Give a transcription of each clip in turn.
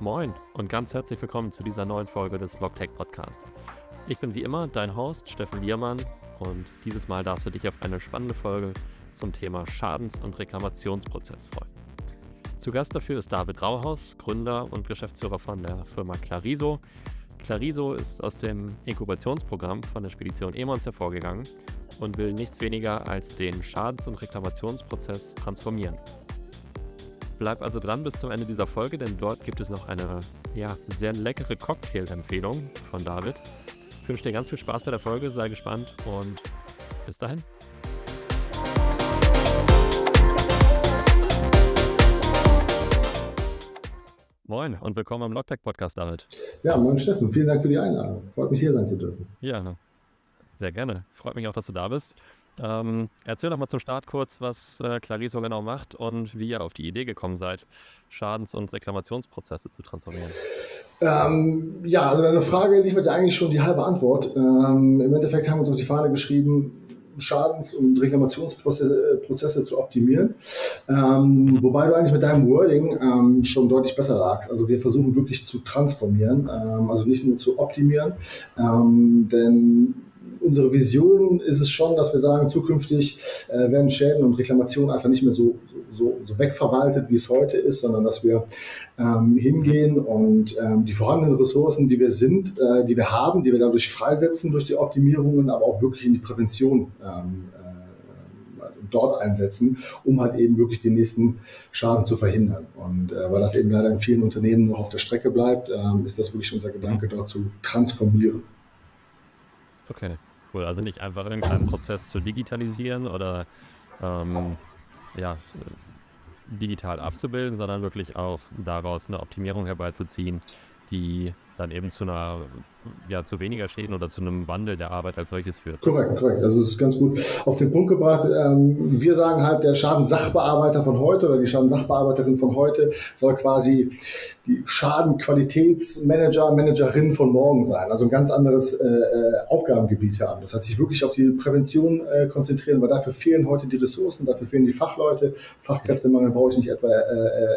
Moin und ganz herzlich willkommen zu dieser neuen Folge des Logtech Podcast. Ich bin wie immer dein Host Steffen Liermann und dieses Mal darfst du dich auf eine spannende Folge zum Thema Schadens- und Reklamationsprozess freuen. Zu Gast dafür ist David Rauhaus, Gründer und Geschäftsführer von der Firma Clariso. Clariso ist aus dem Inkubationsprogramm von der Spedition Emons hervorgegangen und will nichts weniger als den Schadens- und Reklamationsprozess transformieren. Bleib also dran bis zum Ende dieser Folge, denn dort gibt es noch eine ja, sehr leckere Cocktail-Empfehlung von David. Ich wünsche dir ganz viel Spaß bei der Folge, sei gespannt und bis dahin. Moin und willkommen am Logtech Podcast, David. Ja, moin Steffen, vielen Dank für die Einladung. Freut mich hier sein zu dürfen. Ja, sehr gerne. Freut mich auch, dass du da bist. Ähm, erzähl doch mal zum Start kurz, was äh, Clariso genau macht und wie ihr auf die Idee gekommen seid, Schadens- und Reklamationsprozesse zu transformieren. Ähm, ja, also deine Frage liefert ja eigentlich schon die halbe Antwort. Ähm, Im Endeffekt haben wir uns auf die Fahne geschrieben, Schadens- und Reklamationsprozesse zu optimieren. Ähm. Wobei du eigentlich mit deinem Wording ähm, schon deutlich besser lagst. Also wir versuchen wirklich zu transformieren, ähm, also nicht nur zu optimieren. Ähm, denn unsere Vision ist es schon, dass wir sagen, zukünftig äh, werden Schäden und Reklamationen einfach nicht mehr so, so, so wegverwaltet, wie es heute ist, sondern dass wir ähm, hingehen und ähm, die vorhandenen Ressourcen, die wir sind, äh, die wir haben, die wir dadurch freisetzen durch die Optimierungen, aber auch wirklich in die Prävention ähm, äh, dort einsetzen, um halt eben wirklich den nächsten Schaden zu verhindern. Und äh, weil das eben leider in vielen Unternehmen noch auf der Strecke bleibt, ähm, ist das wirklich unser Gedanke, dort zu transformieren. Okay cool. Also nicht einfach irgendeinen Prozess zu digitalisieren oder ähm, ja, digital abzubilden, sondern wirklich auch daraus eine Optimierung herbeizuziehen, die dann eben zu einer ja, zu weniger Schäden oder zu einem Wandel der Arbeit als solches führt. Korrekt, korrekt. Also es ist ganz gut auf den Punkt gebracht. Ähm, wir sagen halt, der Schadensachbearbeiter von heute oder die Schadensachbearbeiterin von heute soll quasi die Schadenqualitätsmanager, Managerin von morgen sein. Also ein ganz anderes äh, äh, Aufgabengebiet haben. Das heißt, sich wirklich auf die Prävention äh, konzentrieren, weil dafür fehlen heute die Ressourcen, dafür fehlen die Fachleute. Fachkräftemangel brauche ich nicht etwa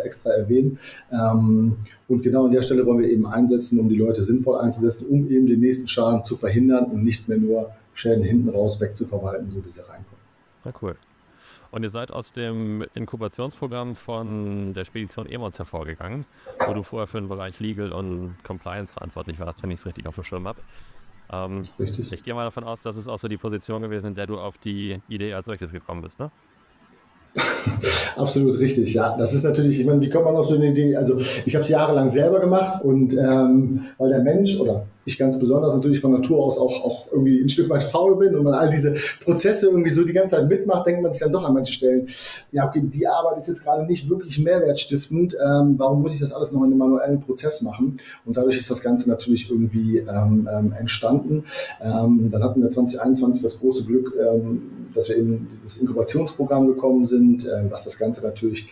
extra erwähnen. Ähm, und genau an der Stelle wollen wir eben einsetzen, um die Leute sinnvoll einzusetzen, um eben den nächsten Schaden zu verhindern und nicht mehr nur Schäden hinten raus wegzuverwalten, so wie sie reinkommen. Na cool. Und ihr seid aus dem Inkubationsprogramm von der Spedition Emons hervorgegangen, wo du vorher für den Bereich Legal und Compliance verantwortlich warst, wenn ich es richtig auf dem Schirm habe. Ähm, richtig. Ich gehe mal davon aus, dass es auch so die Position gewesen, in der du auf die Idee als solches gekommen bist, ne? Absolut richtig, ja. Das ist natürlich, ich meine, wie kommt man auf so eine Idee? Also ich habe es jahrelang selber gemacht und ähm, weil der Mensch oder ich ganz besonders natürlich von Natur aus auch, auch irgendwie ein Stück weit faul bin und man all diese Prozesse irgendwie so die ganze Zeit mitmacht, denkt man sich dann doch an manchen Stellen, ja, okay, die Arbeit ist jetzt gerade nicht wirklich mehrwertstiftend, ähm, warum muss ich das alles noch in einem manuellen Prozess machen? Und dadurch ist das Ganze natürlich irgendwie ähm, ähm, entstanden. Ähm, dann hatten wir 2021 das große Glück, ähm, dass wir eben dieses Inkubationsprogramm gekommen sind, äh, was das Ganze natürlich,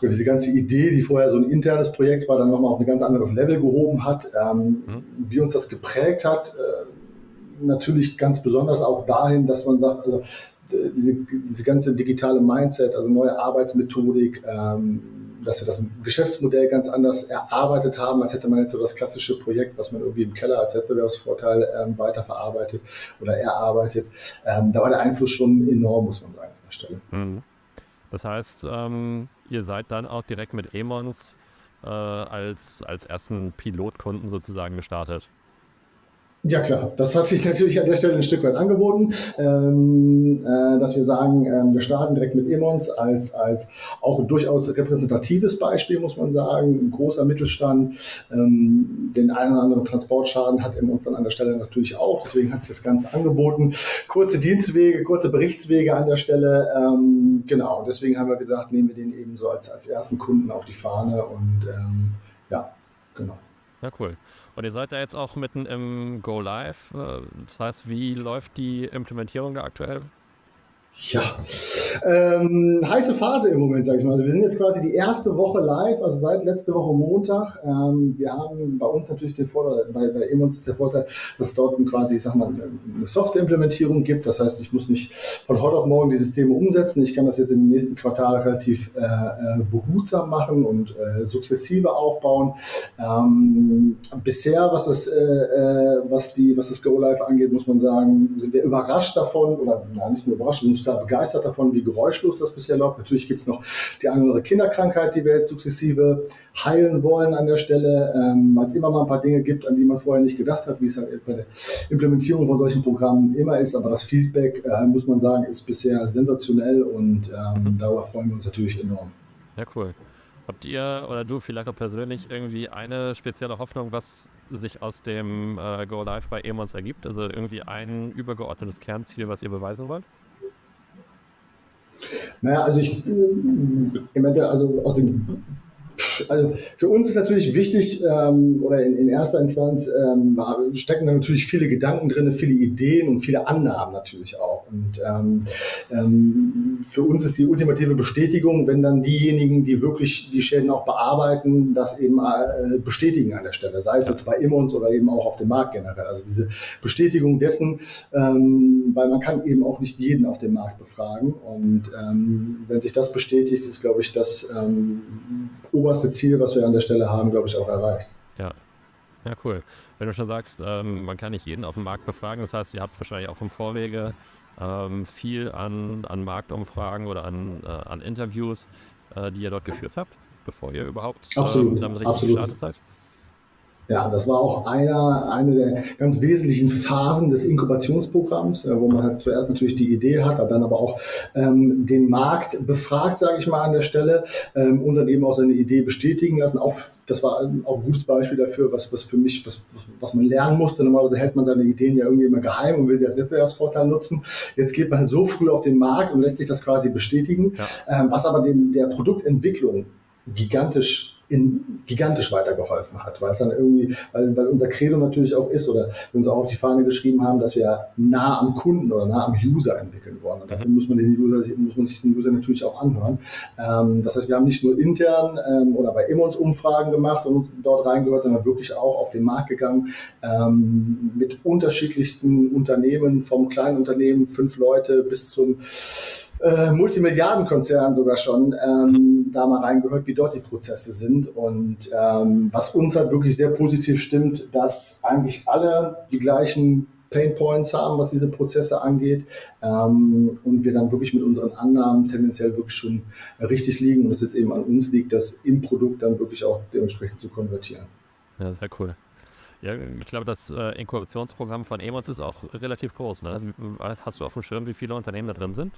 oder diese ganze Idee, die vorher so ein internes Projekt war, dann nochmal auf ein ganz anderes Level gehoben hat. Ähm, mhm. Wie uns das geprägt hat, äh, natürlich ganz besonders auch dahin, dass man sagt, also diese, diese ganze digitale Mindset, also neue Arbeitsmethodik, ähm, dass wir das Geschäftsmodell ganz anders erarbeitet haben, als hätte man jetzt so das klassische Projekt, was man irgendwie im Keller als Wettbewerbsvorteil ähm, weiterverarbeitet oder erarbeitet. Ähm, da war der Einfluss schon enorm, muss man sagen, an der Stelle. Mhm. Das heißt, ähm, ihr seid dann auch direkt mit Emons äh, als, als ersten Pilotkunden sozusagen gestartet. Ja klar, das hat sich natürlich an der Stelle ein Stück weit angeboten, ähm, äh, dass wir sagen, ähm, wir starten direkt mit Emons als, als auch durchaus repräsentatives Beispiel, muss man sagen, ein großer Mittelstand. Ähm, den einen oder anderen Transportschaden hat Emons dann an der Stelle natürlich auch, deswegen hat sich das Ganze angeboten. Kurze Dienstwege, kurze Berichtswege an der Stelle, ähm, genau, deswegen haben wir gesagt, nehmen wir den eben so als, als ersten Kunden auf die Fahne und ähm, ja, genau. Ja, cool. Und ihr seid da jetzt auch mitten im Go Live. Äh, das heißt, wie läuft die Implementierung da aktuell? Ja, ähm, heiße Phase im Moment, sage ich mal. Also wir sind jetzt quasi die erste Woche live, also seit letzte Woche Montag. Ähm, wir haben bei uns natürlich den Vorteil, bei, bei Emons ist der Vorteil, dass es dort quasi, ich sag mal, eine Software-Implementierung gibt. Das heißt, ich muss nicht von heute auf morgen die Systeme umsetzen. Ich kann das jetzt im nächsten Quartal relativ äh, äh behutsam machen und äh, sukzessive aufbauen. Ähm, bisher, was das, äh, äh, was die, was das Go Live angeht, muss man sagen, sind wir überrascht davon oder na, nicht nur überrascht, total begeistert davon, wie geräuschlos das bisher läuft. Natürlich gibt es noch die eine oder andere Kinderkrankheit, die wir jetzt sukzessive heilen wollen an der Stelle, ähm, weil es immer mal ein paar Dinge gibt, an die man vorher nicht gedacht hat, wie es halt bei der Implementierung von solchen Programmen immer ist. Aber das Feedback, äh, muss man sagen, ist bisher sensationell und ähm, mhm. darüber freuen wir uns natürlich enorm. Ja, cool. Habt ihr oder du vielleicht auch persönlich irgendwie eine spezielle Hoffnung, was sich aus dem äh, Go Live bei Emons ergibt? Also irgendwie ein übergeordnetes Kernziel, was ihr beweisen wollt? Naja, also ich, ich meinte, also aus dem also für uns ist natürlich wichtig, ähm, oder in, in erster Instanz ähm, stecken da natürlich viele Gedanken drin, viele Ideen und viele Annahmen natürlich auch. Und ähm, ähm, für uns ist die ultimative Bestätigung, wenn dann diejenigen, die wirklich die Schäden auch bearbeiten, das eben äh, bestätigen an der Stelle, sei es jetzt bei Immons oder eben auch auf dem Markt generell. Also diese Bestätigung dessen, ähm, weil man kann eben auch nicht jeden auf dem Markt befragen. Und ähm, wenn sich das bestätigt, ist, glaube ich, das ähm, oberste Ziel, was wir an der Stelle haben, glaube ich, auch erreicht. Ja. Ja, cool. Wenn du schon sagst, ähm, man kann nicht jeden auf dem Markt befragen, das heißt, ihr habt wahrscheinlich auch im Vorwege ähm, viel an, an Marktumfragen oder an, äh, an Interviews, äh, die ihr dort geführt habt, bevor ihr überhaupt ähm, damit richtig absolut. gestartet seid. Ja, das war auch einer, eine der ganz wesentlichen Phasen des Inkubationsprogramms, äh, wo man halt zuerst natürlich die Idee hat, hat dann aber auch ähm, den Markt befragt, sage ich mal an der Stelle, ähm, und dann eben auch seine Idee bestätigen lassen. Auch, das war auch ein gutes Beispiel dafür, was, was für mich, was, was man lernen musste. Normalerweise hält man seine Ideen ja irgendwie immer geheim und will sie als Wettbewerbsvorteil nutzen. Jetzt geht man so früh auf den Markt und lässt sich das quasi bestätigen, ja. ähm, was aber dem, der Produktentwicklung gigantisch in, gigantisch weitergeholfen hat, weil es dann irgendwie, weil, weil unser Credo natürlich auch ist oder wir uns auch auf die Fahne geschrieben haben, dass wir nah am Kunden oder nah am User entwickeln wollen. Und dafür muss man den User, muss man sich den User natürlich auch anhören. Ähm, das heißt, wir haben nicht nur intern ähm, oder bei Immons Umfragen gemacht und dort reingehört, sondern wirklich auch auf den Markt gegangen ähm, mit unterschiedlichsten Unternehmen, vom kleinen Unternehmen, fünf Leute bis zum äh, Multimilliardenkonzern sogar schon ähm, da mal reingehört, wie dort die Prozesse sind. Und ähm, was uns halt wirklich sehr positiv stimmt, dass eigentlich alle die gleichen Pain Points haben, was diese Prozesse angeht. Ähm, und wir dann wirklich mit unseren Annahmen tendenziell wirklich schon richtig liegen und es jetzt eben an uns liegt, das im Produkt dann wirklich auch dementsprechend zu konvertieren. Ja, sehr cool. Ja, ich glaube, das äh, Inkubationsprogramm von Emons ist auch relativ groß. Ne? Hast du auf dem Schirm, wie viele Unternehmen da drin sind?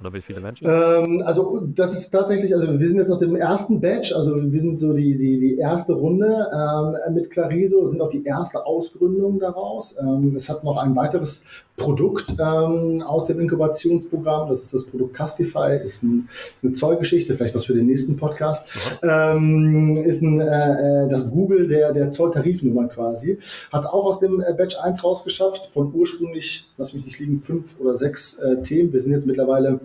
Oder wie viele Menschen? Ähm, also das ist tatsächlich, also wir sind jetzt aus dem ersten Batch, also wir sind so die, die, die erste Runde ähm, mit Clariso, sind auch die erste Ausgründung daraus. Ähm, es hat noch ein weiteres Produkt ähm, aus dem Inkubationsprogramm, das ist das Produkt Castify, ist, ein, ist eine Zollgeschichte, vielleicht was für den nächsten Podcast, ähm, ist ein, äh, äh, das Google der, der Zolltarifnummer quasi, hat es auch aus dem äh, Batch 1 rausgeschafft, von ursprünglich, lass mich nicht liegen, fünf oder sechs äh, Themen, wir sind jetzt mittlerweile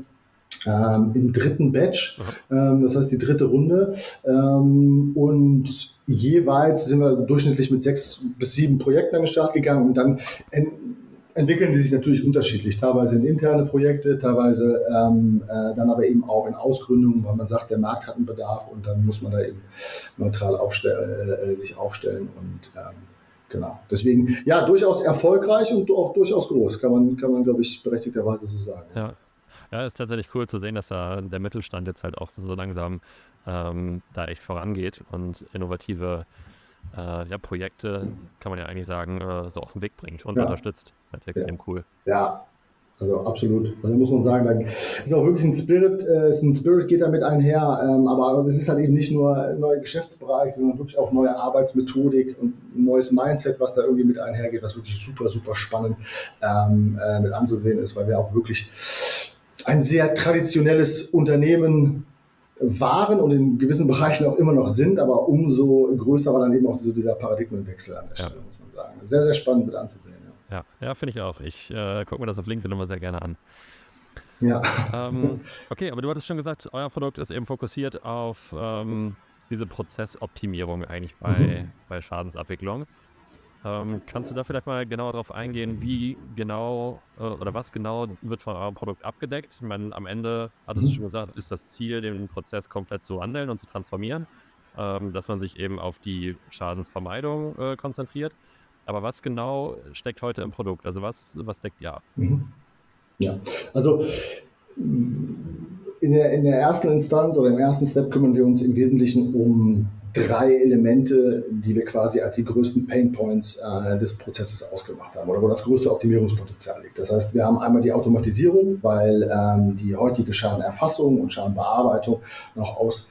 ähm, im dritten Batch, ähm, das heißt die dritte Runde. Ähm, und jeweils sind wir durchschnittlich mit sechs bis sieben Projekten an den Start gegangen und dann ent entwickeln die sich natürlich unterschiedlich. Teilweise in interne Projekte, teilweise ähm, äh, dann aber eben auch in Ausgründungen, weil man sagt, der Markt hat einen Bedarf und dann muss man da eben neutral aufstell äh, sich aufstellen und ähm, genau. Deswegen, ja, durchaus erfolgreich und auch durchaus groß, kann man, kann man glaube ich, berechtigterweise so sagen. Ja. Ja, ist tatsächlich cool zu sehen, dass da der Mittelstand jetzt halt auch so langsam ähm, da echt vorangeht und innovative äh, ja, Projekte, kann man ja eigentlich sagen, äh, so auf den Weg bringt und ja. unterstützt. Das ist extrem ja. cool. Ja, also absolut. Also muss man sagen, da ist auch wirklich ein Spirit, äh, ist ein Spirit geht damit einher, ähm, aber es ist halt eben nicht nur ein neuer Geschäftsbereich, sondern wirklich auch neue Arbeitsmethodik und ein neues Mindset, was da irgendwie mit einhergeht, was wirklich super, super spannend ähm, äh, mit anzusehen ist, weil wir auch wirklich ein sehr traditionelles Unternehmen waren und in gewissen Bereichen auch immer noch sind, aber umso größer war dann eben auch so dieser Paradigmenwechsel an der Stelle, ja. muss man sagen. Sehr, sehr spannend mit anzusehen. Ja, ja, ja finde ich auch. Ich äh, gucke mir das auf LinkedIn immer sehr gerne an. Ja. Ähm, okay, aber du hattest schon gesagt, euer Produkt ist eben fokussiert auf ähm, diese Prozessoptimierung eigentlich bei, mhm. bei Schadensabwicklung. Ähm, kannst du da vielleicht mal genauer darauf eingehen, wie genau äh, oder was genau wird von eurem Produkt abgedeckt? Ich meine, am Ende, hattest du mhm. schon gesagt, ist das Ziel, den Prozess komplett zu wandeln und zu transformieren, ähm, dass man sich eben auf die Schadensvermeidung äh, konzentriert. Aber was genau steckt heute im Produkt? Also was, was deckt ihr ab? Mhm. Ja, also in der, in der ersten Instanz oder im ersten Step kümmern wir uns im Wesentlichen um drei Elemente, die wir quasi als die größten Pain Points äh, des Prozesses ausgemacht haben oder wo das größte Optimierungspotenzial liegt. Das heißt, wir haben einmal die Automatisierung, weil ähm, die heutige Schadenerfassung und Schadenbearbeitung noch aus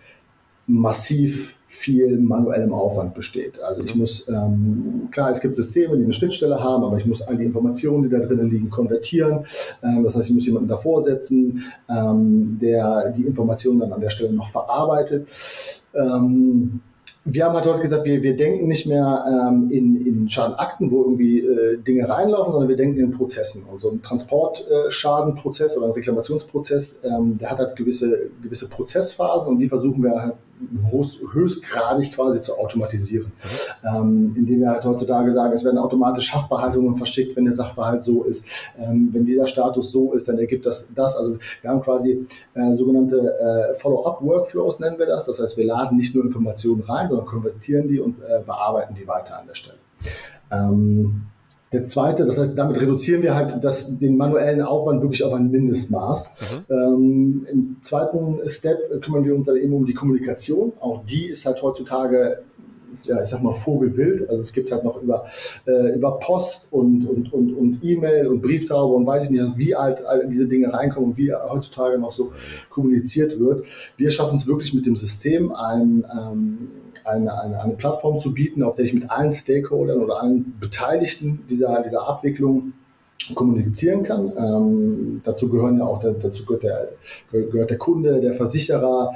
massiv viel manuellem Aufwand besteht. Also ich mhm. muss, ähm, klar, es gibt Systeme, die eine Schnittstelle haben, aber ich muss all die Informationen, die da drinnen liegen, konvertieren. Ähm, das heißt, ich muss jemanden davor setzen, ähm, der die Informationen dann an der Stelle noch verarbeitet. Ähm, wir haben halt heute gesagt, wir, wir denken nicht mehr ähm, in, in Schadenakten, wo irgendwie äh, Dinge reinlaufen, sondern wir denken in Prozessen. Und so ein Transportschadenprozess äh, oder ein Reklamationsprozess, ähm, der hat halt gewisse, gewisse Prozessphasen und die versuchen wir halt höchst, höchstgradig quasi zu automatisieren. Ähm, indem wir halt heutzutage sagen, es werden automatisch Haftbehaltungen verschickt, wenn der Sachverhalt so ist. Ähm, wenn dieser Status so ist, dann ergibt das das. Also wir haben quasi äh, sogenannte äh, Follow-up-Workflows, nennen wir das. Das heißt, wir laden nicht nur Informationen rein, sondern konvertieren die und äh, bearbeiten die weiter an der Stelle. Ähm, der zweite, das heißt, damit reduzieren wir halt das, den manuellen Aufwand wirklich auf ein Mindestmaß. Mhm. Ähm, Im zweiten Step kümmern wir uns dann eben um die Kommunikation. Auch die ist halt heutzutage ja, ich sag mal, Vogelwild. Also es gibt halt noch über, äh, über Post und, und, und, und E-Mail und Brieftaube und weiß ich nicht, wie alt all diese Dinge reinkommen und wie heutzutage noch so kommuniziert wird. Wir schaffen es wirklich mit dem System, ein, ähm, eine, eine, eine Plattform zu bieten, auf der ich mit allen Stakeholdern oder allen Beteiligten dieser, dieser Abwicklung kommunizieren kann. Ähm, dazu gehören ja auch, der, dazu gehört der, gehört der Kunde, der Versicherer,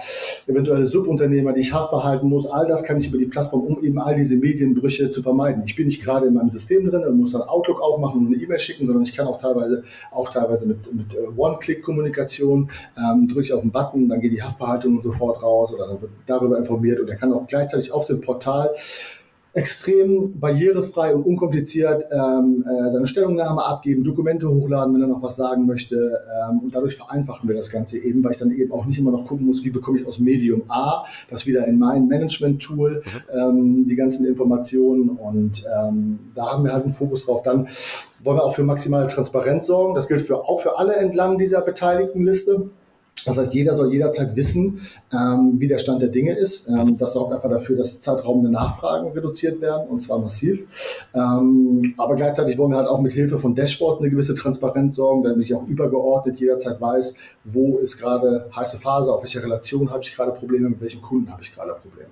eventuelle Subunternehmer, die ich behalten muss. All das kann ich über die Plattform, um eben all diese Medienbrüche zu vermeiden. Ich bin nicht gerade in meinem System drin und muss dann Outlook aufmachen und eine E-Mail schicken, sondern ich kann auch teilweise, auch teilweise mit, mit äh, One-Click-Kommunikation, ähm, drücke ich auf den Button, dann geht die Haftbehaltung sofort raus oder dann wird darüber informiert und er kann auch gleichzeitig auf dem Portal extrem barrierefrei und unkompliziert ähm, äh, seine Stellungnahme abgeben, Dokumente hochladen, wenn er noch was sagen möchte. Ähm, und dadurch vereinfachen wir das Ganze eben, weil ich dann eben auch nicht immer noch gucken muss, wie bekomme ich aus Medium A das wieder in mein Management-Tool, ähm, die ganzen Informationen. Und ähm, da haben wir halt einen Fokus drauf. Dann wollen wir auch für maximale Transparenz sorgen. Das gilt für, auch für alle entlang dieser beteiligten Liste. Das heißt, jeder soll jederzeit wissen, ähm, wie der Stand der Dinge ist. Ähm, das sorgt einfach dafür, dass zeitraubende Nachfragen reduziert werden und zwar massiv. Ähm, aber gleichzeitig wollen wir halt auch mit Hilfe von Dashboards eine gewisse Transparenz sorgen, damit ich auch übergeordnet jederzeit weiß, wo ist gerade heiße Phase, auf welcher Relation habe ich gerade Probleme, mit welchem Kunden habe ich gerade Probleme.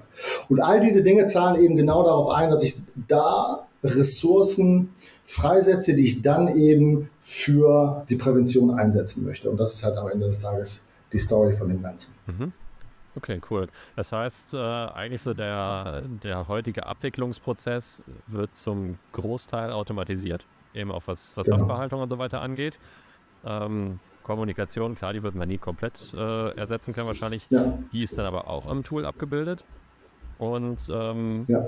Und all diese Dinge zahlen eben genau darauf ein, dass ich da Ressourcen freisetze, die ich dann eben für die Prävention einsetzen möchte. Und das ist halt am Ende des Tages die Story von dem Ganzen. Mhm. Okay, cool. Das heißt, äh, eigentlich so der, der heutige Abwicklungsprozess wird zum Großteil automatisiert, eben auch was, was genau. Sachbehaltung und so weiter angeht. Ähm, Kommunikation, klar, die wird man nie komplett äh, ersetzen können wahrscheinlich. Ja. Die ist dann aber auch im Tool abgebildet. Und ähm, ja.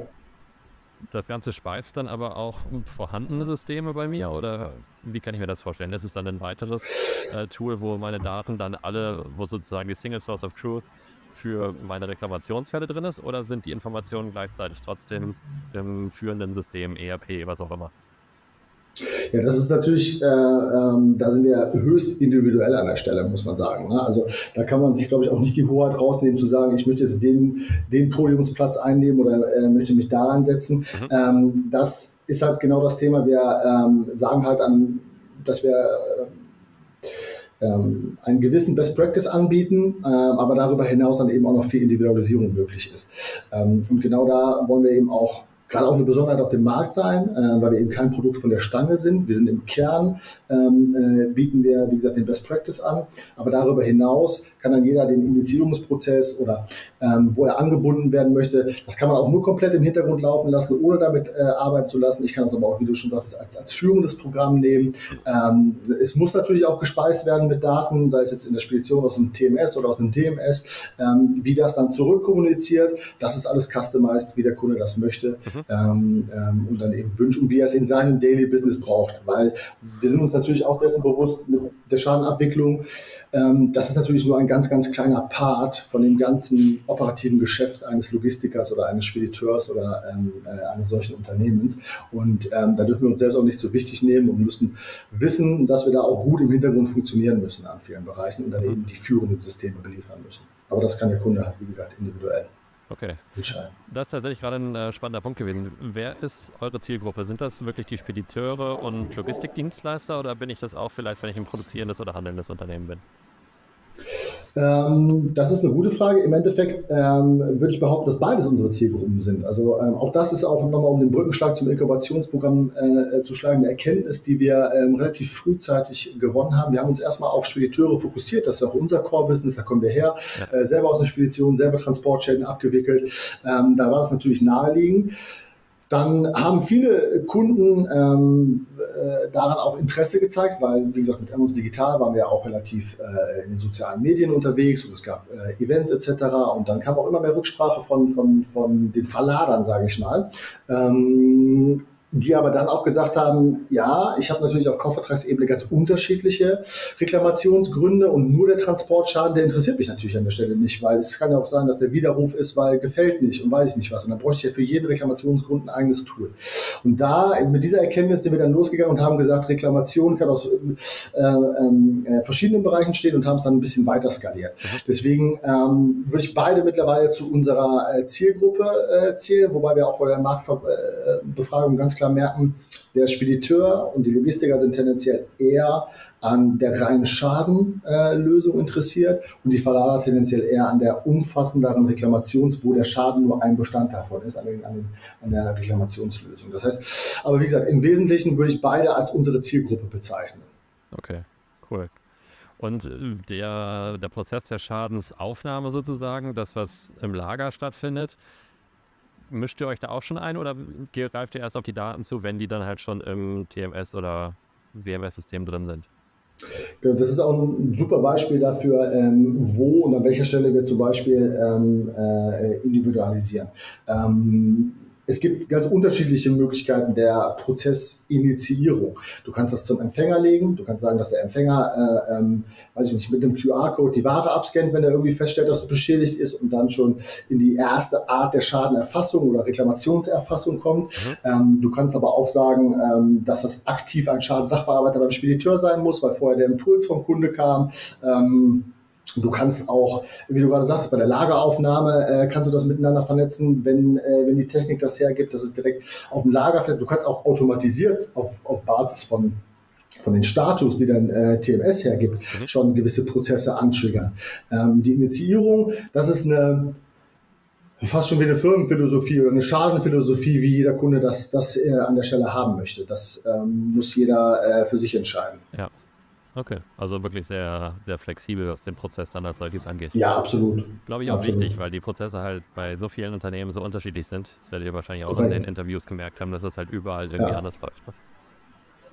Das Ganze speist dann aber auch vorhandene Systeme bei mir oder wie kann ich mir das vorstellen? Das ist dann ein weiteres äh, Tool, wo meine Daten dann alle, wo sozusagen die Single Source of Truth für meine Reklamationsfälle drin ist oder sind die Informationen gleichzeitig trotzdem im führenden System, ERP, was auch immer? Ja, das ist natürlich, äh, ähm, da sind wir höchst individuell an der Stelle, muss man sagen. Ne? Also da kann man sich, glaube ich, auch nicht die Hoheit rausnehmen, zu sagen, ich möchte jetzt den, den Podiumsplatz einnehmen oder äh, möchte mich daran setzen. Mhm. Ähm, das ist halt genau das Thema. Wir ähm, sagen halt an, dass wir äh, ähm, einen gewissen Best Practice anbieten, äh, aber darüber hinaus dann eben auch noch viel Individualisierung möglich ist. Ähm, und genau da wollen wir eben auch gerade auch eine Besonderheit auf dem Markt sein, äh, weil wir eben kein Produkt von der Stange sind. Wir sind im Kern, ähm, äh, bieten wir, wie gesagt, den Best Practice an. Aber darüber hinaus kann dann jeder den Indizierungsprozess oder ähm, wo er angebunden werden möchte, das kann man auch nur komplett im Hintergrund laufen lassen, ohne damit äh, arbeiten zu lassen. Ich kann das aber auch, wie du schon sagst, als, als führendes Programm nehmen. Ähm, es muss natürlich auch gespeist werden mit Daten, sei es jetzt in der Spedition aus einem TMS oder aus einem DMS, ähm, wie das dann zurückkommuniziert. Das ist alles customized, wie der Kunde das möchte. Mhm. Mhm. ähm, ähm, und dann eben wünscht und wie er es in seinem Daily Business braucht. Weil wir sind uns natürlich auch dessen bewusst mit der Schadenabwicklung, ähm, das ist natürlich nur ein ganz, ganz kleiner Part von dem ganzen operativen Geschäft eines Logistikers oder eines Spediteurs oder ähm, äh, eines solchen Unternehmens. Und ähm, da dürfen wir uns selbst auch nicht so wichtig nehmen und müssen wissen, dass wir da auch gut im Hintergrund funktionieren müssen an vielen Bereichen und dann eben die führenden Systeme beliefern müssen. Aber das kann der Kunde halt, wie gesagt, individuell. Okay. Das ist tatsächlich gerade ein äh, spannender Punkt gewesen. Wer ist eure Zielgruppe? Sind das wirklich die Spediteure und Logistikdienstleister oder bin ich das auch vielleicht, wenn ich ein produzierendes oder handelndes Unternehmen bin? Ähm, das ist eine gute Frage. Im Endeffekt ähm, würde ich behaupten, dass beides unsere Zielgruppen sind. Also ähm, auch das ist auch nochmal, um den Brückenschlag zum Inkubationsprogramm äh, zu schlagen, eine Erkenntnis, die wir ähm, relativ frühzeitig gewonnen haben. Wir haben uns erstmal auf Spediteure fokussiert. Das ist auch unser Core-Business, da kommen wir her. Ja. Äh, selber aus der Spedition, selber Transportschäden abgewickelt. Ähm, da war das natürlich naheliegend. Dann haben viele Kunden ähm, äh, daran auch Interesse gezeigt, weil, wie gesagt, mit Amazon Digital waren wir auch relativ äh, in den sozialen Medien unterwegs und es gab äh, Events etc. Und dann kam auch immer mehr Rücksprache von, von, von den Verladern, sage ich mal. Ähm, die aber dann auch gesagt haben, ja, ich habe natürlich auf Kaufvertragsebene ganz unterschiedliche Reklamationsgründe und nur der Transportschaden, der interessiert mich natürlich an der Stelle nicht, weil es kann ja auch sein, dass der Widerruf ist, weil gefällt nicht und weiß ich nicht was. Und dann bräuchte ich ja für jeden Reklamationsgrund ein eigenes Tool. Und da, mit dieser Erkenntnis sind wir dann losgegangen und haben gesagt, Reklamation kann aus äh, äh, verschiedenen Bereichen stehen und haben es dann ein bisschen weiter skaliert. Mhm. Deswegen ähm, würde ich beide mittlerweile zu unserer äh, Zielgruppe äh, zählen, wobei wir auch vor der Marktbefragung ganz klar merken, der Spediteur und die Logistiker sind tendenziell eher an der reinen Schadenlösung äh, interessiert und die Verlader tendenziell eher an der umfassenderen Reklamations, wo der Schaden nur ein Bestandteil davon ist, an, den, an, den, an, der Reklamationslösung. Das heißt, aber wie gesagt, im Wesentlichen würde ich beide als unsere Zielgruppe bezeichnen. Okay, cool. Und äh, der, der Prozess der Schadensaufnahme sozusagen, das, was im Lager stattfindet, mischt ihr euch da auch schon ein oder greift ihr erst auf die Daten zu, wenn die dann halt schon im TMS oder WMS-System drin sind? Genau, das ist auch ein super Beispiel dafür, ähm, wo und an welcher Stelle wir zum Beispiel ähm, äh, individualisieren. Ähm, es gibt ganz unterschiedliche Möglichkeiten der Prozessinitiierung. Du kannst das zum Empfänger legen, du kannst sagen, dass der Empfänger, äh, ähm, weiß ich nicht, mit einem QR-Code die Ware abscannt, wenn er irgendwie feststellt, dass es beschädigt ist und dann schon in die erste Art der Schadenerfassung oder Reklamationserfassung kommt. Mhm. Ähm, du kannst aber auch sagen, ähm, dass das aktiv ein Schadenssachbearbeiter beim Spediteur sein muss, weil vorher der Impuls vom Kunde kam. Ähm, Du kannst auch, wie du gerade sagst, bei der Lageraufnahme äh, kannst du das miteinander vernetzen, wenn, äh, wenn die Technik das hergibt, dass es direkt auf dem Lager fährt. Du kannst auch automatisiert auf, auf Basis von von den Status, die dann äh, TMS hergibt, mhm. schon gewisse Prozesse antriggern. Ähm, die Initiierung, das ist eine fast schon wie eine Firmenphilosophie oder eine Schadenphilosophie, wie jeder Kunde das, das äh, an der Stelle haben möchte. Das ähm, muss jeder äh, für sich entscheiden. Ja. Okay, also wirklich sehr, sehr flexibel, was den Prozess dann als solches angeht. Ja, absolut. Glaube ich auch absolut. wichtig, weil die Prozesse halt bei so vielen Unternehmen so unterschiedlich sind. Das werdet ihr wahrscheinlich auch okay. in den Interviews gemerkt haben, dass das halt überall irgendwie ja. anders läuft. Ne?